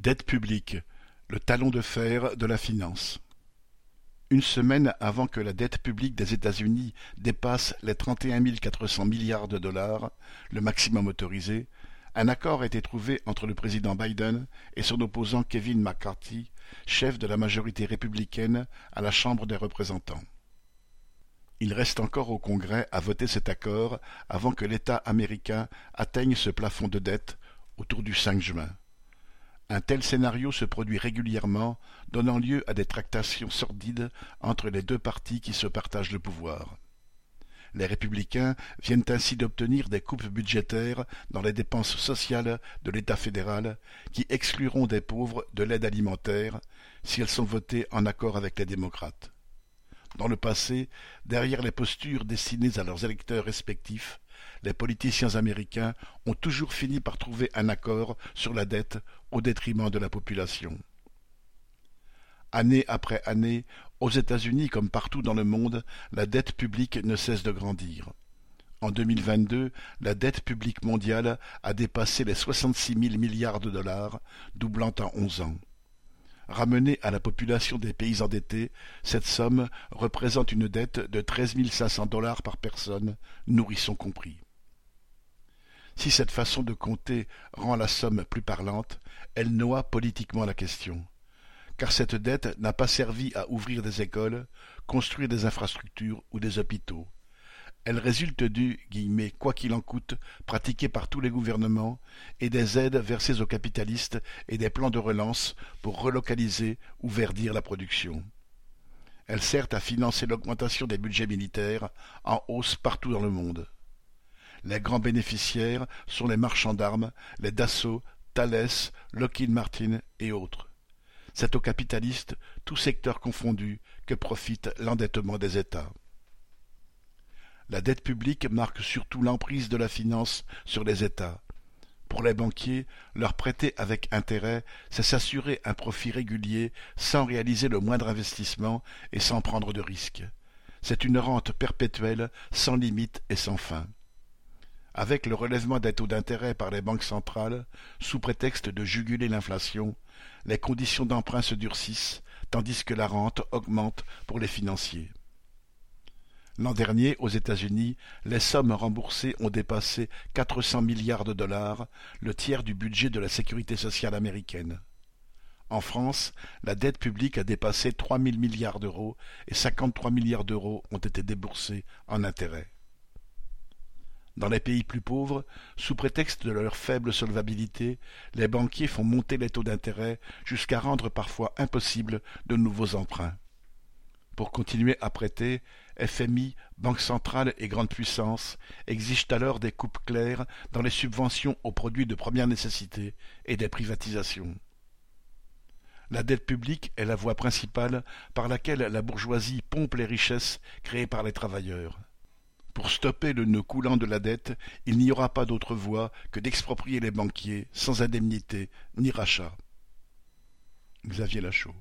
Dette publique, le talon de fer de la finance. Une semaine avant que la dette publique des États-Unis dépasse les 31 400 milliards de dollars, le maximum autorisé, un accord a été trouvé entre le président Biden et son opposant Kevin McCarthy, chef de la majorité républicaine à la Chambre des représentants. Il reste encore au Congrès à voter cet accord avant que l'État américain atteigne ce plafond de dette autour du 5 juin. Un tel scénario se produit régulièrement, donnant lieu à des tractations sordides entre les deux partis qui se partagent le pouvoir. Les républicains viennent ainsi d'obtenir des coupes budgétaires dans les dépenses sociales de l'État fédéral qui excluront des pauvres de l'aide alimentaire si elles sont votées en accord avec les démocrates. Dans le passé, derrière les postures destinées à leurs électeurs respectifs, les politiciens américains ont toujours fini par trouver un accord sur la dette au détriment de la population. Année après année, aux États-Unis comme partout dans le monde, la dette publique ne cesse de grandir. En 2022, la dette publique mondiale a dépassé les 66 000 milliards de dollars, doublant en onze ans. Ramenée à la population des pays endettés, cette somme représente une dette de treize mille cinq cents dollars par personne, nourrisson compris. Si cette façon de compter rend la somme plus parlante, elle noie politiquement la question. Car cette dette n'a pas servi à ouvrir des écoles, construire des infrastructures ou des hôpitaux. Elle résulte du « quoi qu'il en coûte » pratiqué par tous les gouvernements et des aides versées aux capitalistes et des plans de relance pour relocaliser ou verdir la production. Elle sert à financer l'augmentation des budgets militaires en hausse partout dans le monde. Les grands bénéficiaires sont les marchands d'armes, les Dassault, Thales, Lockheed Martin et autres. C'est aux capitalistes, tous secteurs confondus, que profite l'endettement des États. La dette publique marque surtout l'emprise de la finance sur les États. Pour les banquiers, leur prêter avec intérêt, c'est s'assurer un profit régulier sans réaliser le moindre investissement et sans prendre de risques. C'est une rente perpétuelle, sans limite et sans fin. Avec le relèvement des taux d'intérêt par les banques centrales, sous prétexte de juguler l'inflation, les conditions d'emprunt se durcissent, tandis que la rente augmente pour les financiers. L'an dernier, aux États-Unis, les sommes remboursées ont dépassé 400 milliards de dollars, le tiers du budget de la sécurité sociale américaine. En France, la dette publique a dépassé 3 000 milliards d'euros et 53 milliards d'euros ont été déboursés en intérêts. Dans les pays plus pauvres, sous prétexte de leur faible solvabilité, les banquiers font monter les taux d'intérêt jusqu'à rendre parfois impossible de nouveaux emprunts. Pour continuer à prêter, FMI, Banque centrale et grandes puissances exigent alors des coupes claires dans les subventions aux produits de première nécessité et des privatisations. La dette publique est la voie principale par laquelle la bourgeoisie pompe les richesses créées par les travailleurs. Pour stopper le nœud coulant de la dette, il n'y aura pas d'autre voie que d'exproprier les banquiers sans indemnité ni rachat. Xavier Lachaud